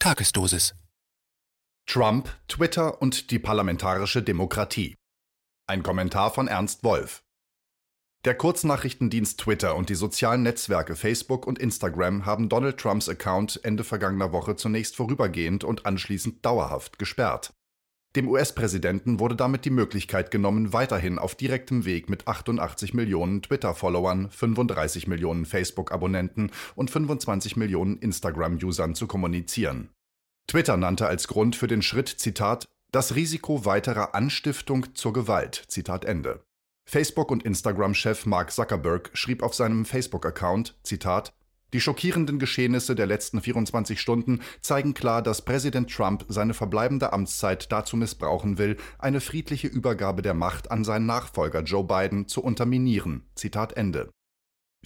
Tagesdosis. Trump, Twitter und die parlamentarische Demokratie. Ein Kommentar von Ernst Wolf. Der Kurznachrichtendienst Twitter und die sozialen Netzwerke Facebook und Instagram haben Donald Trumps Account Ende vergangener Woche zunächst vorübergehend und anschließend dauerhaft gesperrt. Dem US-Präsidenten wurde damit die Möglichkeit genommen, weiterhin auf direktem Weg mit 88 Millionen Twitter-Followern, 35 Millionen Facebook-Abonnenten und 25 Millionen Instagram-Usern zu kommunizieren. Twitter nannte als Grund für den Schritt, Zitat, das Risiko weiterer Anstiftung zur Gewalt, Zitat Ende. Facebook- und Instagram-Chef Mark Zuckerberg schrieb auf seinem Facebook-Account, Zitat, die schockierenden Geschehnisse der letzten 24 Stunden zeigen klar, dass Präsident Trump seine verbleibende Amtszeit dazu missbrauchen will, eine friedliche Übergabe der Macht an seinen Nachfolger Joe Biden zu unterminieren. Zitat Ende.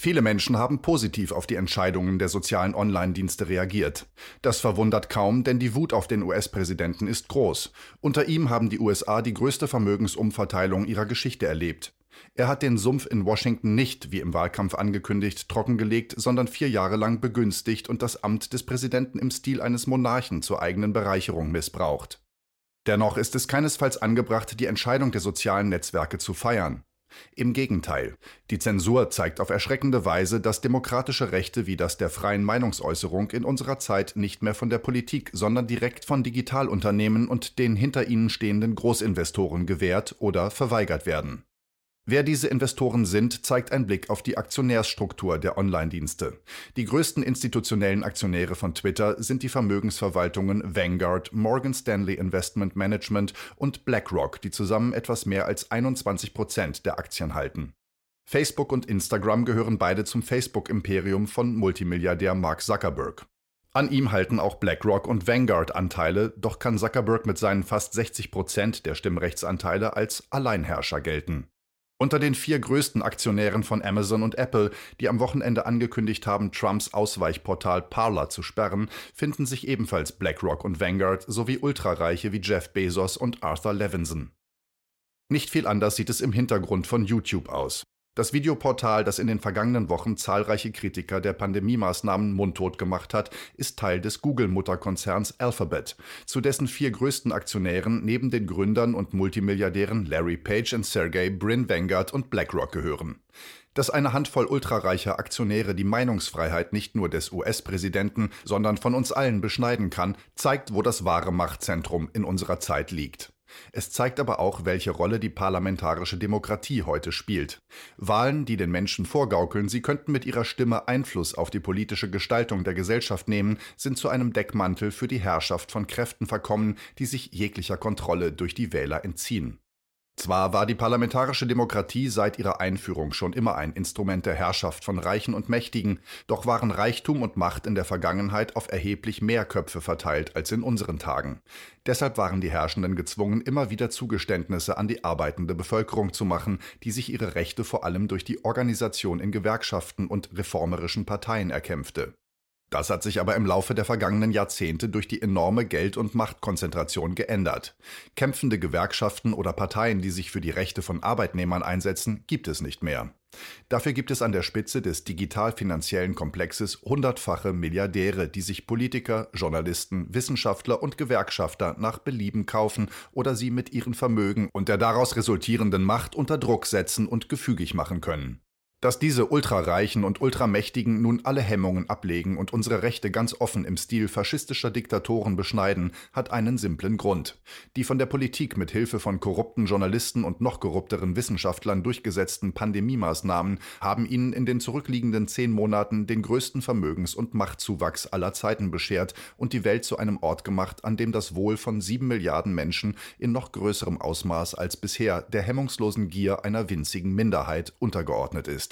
Viele Menschen haben positiv auf die Entscheidungen der sozialen Online-Dienste reagiert. Das verwundert kaum, denn die Wut auf den US-Präsidenten ist groß. Unter ihm haben die USA die größte Vermögensumverteilung ihrer Geschichte erlebt. Er hat den Sumpf in Washington nicht, wie im Wahlkampf angekündigt, trockengelegt, sondern vier Jahre lang begünstigt und das Amt des Präsidenten im Stil eines Monarchen zur eigenen Bereicherung missbraucht. Dennoch ist es keinesfalls angebracht, die Entscheidung der sozialen Netzwerke zu feiern. Im Gegenteil, die Zensur zeigt auf erschreckende Weise, dass demokratische Rechte wie das der freien Meinungsäußerung in unserer Zeit nicht mehr von der Politik, sondern direkt von Digitalunternehmen und den hinter ihnen stehenden Großinvestoren gewährt oder verweigert werden. Wer diese Investoren sind, zeigt ein Blick auf die Aktionärsstruktur der Online-Dienste. Die größten institutionellen Aktionäre von Twitter sind die Vermögensverwaltungen Vanguard, Morgan Stanley Investment Management und BlackRock, die zusammen etwas mehr als 21 Prozent der Aktien halten. Facebook und Instagram gehören beide zum Facebook-Imperium von Multimilliardär Mark Zuckerberg. An ihm halten auch BlackRock und Vanguard Anteile, doch kann Zuckerberg mit seinen fast 60 Prozent der Stimmrechtsanteile als Alleinherrscher gelten. Unter den vier größten Aktionären von Amazon und Apple, die am Wochenende angekündigt haben, Trumps Ausweichportal Parler zu sperren, finden sich ebenfalls BlackRock und Vanguard sowie Ultrareiche wie Jeff Bezos und Arthur Levinson. Nicht viel anders sieht es im Hintergrund von YouTube aus. Das Videoportal, das in den vergangenen Wochen zahlreiche Kritiker der Pandemiemaßnahmen mundtot gemacht hat, ist Teil des Google-Mutterkonzerns Alphabet, zu dessen vier größten Aktionären neben den Gründern und Multimilliardären Larry Page und Sergey Brin Vanguard und BlackRock gehören. Dass eine Handvoll ultrareicher Aktionäre die Meinungsfreiheit nicht nur des US-Präsidenten, sondern von uns allen beschneiden kann, zeigt, wo das wahre Machtzentrum in unserer Zeit liegt. Es zeigt aber auch, welche Rolle die parlamentarische Demokratie heute spielt. Wahlen, die den Menschen vorgaukeln, sie könnten mit ihrer Stimme Einfluss auf die politische Gestaltung der Gesellschaft nehmen, sind zu einem Deckmantel für die Herrschaft von Kräften verkommen, die sich jeglicher Kontrolle durch die Wähler entziehen. Zwar war die parlamentarische Demokratie seit ihrer Einführung schon immer ein Instrument der Herrschaft von Reichen und Mächtigen, doch waren Reichtum und Macht in der Vergangenheit auf erheblich mehr Köpfe verteilt als in unseren Tagen. Deshalb waren die Herrschenden gezwungen, immer wieder Zugeständnisse an die arbeitende Bevölkerung zu machen, die sich ihre Rechte vor allem durch die Organisation in Gewerkschaften und reformerischen Parteien erkämpfte. Das hat sich aber im Laufe der vergangenen Jahrzehnte durch die enorme Geld- und Machtkonzentration geändert. Kämpfende Gewerkschaften oder Parteien, die sich für die Rechte von Arbeitnehmern einsetzen, gibt es nicht mehr. Dafür gibt es an der Spitze des digital-finanziellen Komplexes hundertfache Milliardäre, die sich Politiker, Journalisten, Wissenschaftler und Gewerkschafter nach Belieben kaufen oder sie mit ihren Vermögen und der daraus resultierenden Macht unter Druck setzen und gefügig machen können. Dass diese Ultrareichen und Ultramächtigen nun alle Hemmungen ablegen und unsere Rechte ganz offen im Stil faschistischer Diktatoren beschneiden, hat einen simplen Grund. Die von der Politik mit Hilfe von korrupten Journalisten und noch korrupteren Wissenschaftlern durchgesetzten Pandemiemaßnahmen haben ihnen in den zurückliegenden zehn Monaten den größten Vermögens- und Machtzuwachs aller Zeiten beschert und die Welt zu einem Ort gemacht, an dem das Wohl von sieben Milliarden Menschen in noch größerem Ausmaß als bisher der hemmungslosen Gier einer winzigen Minderheit untergeordnet ist.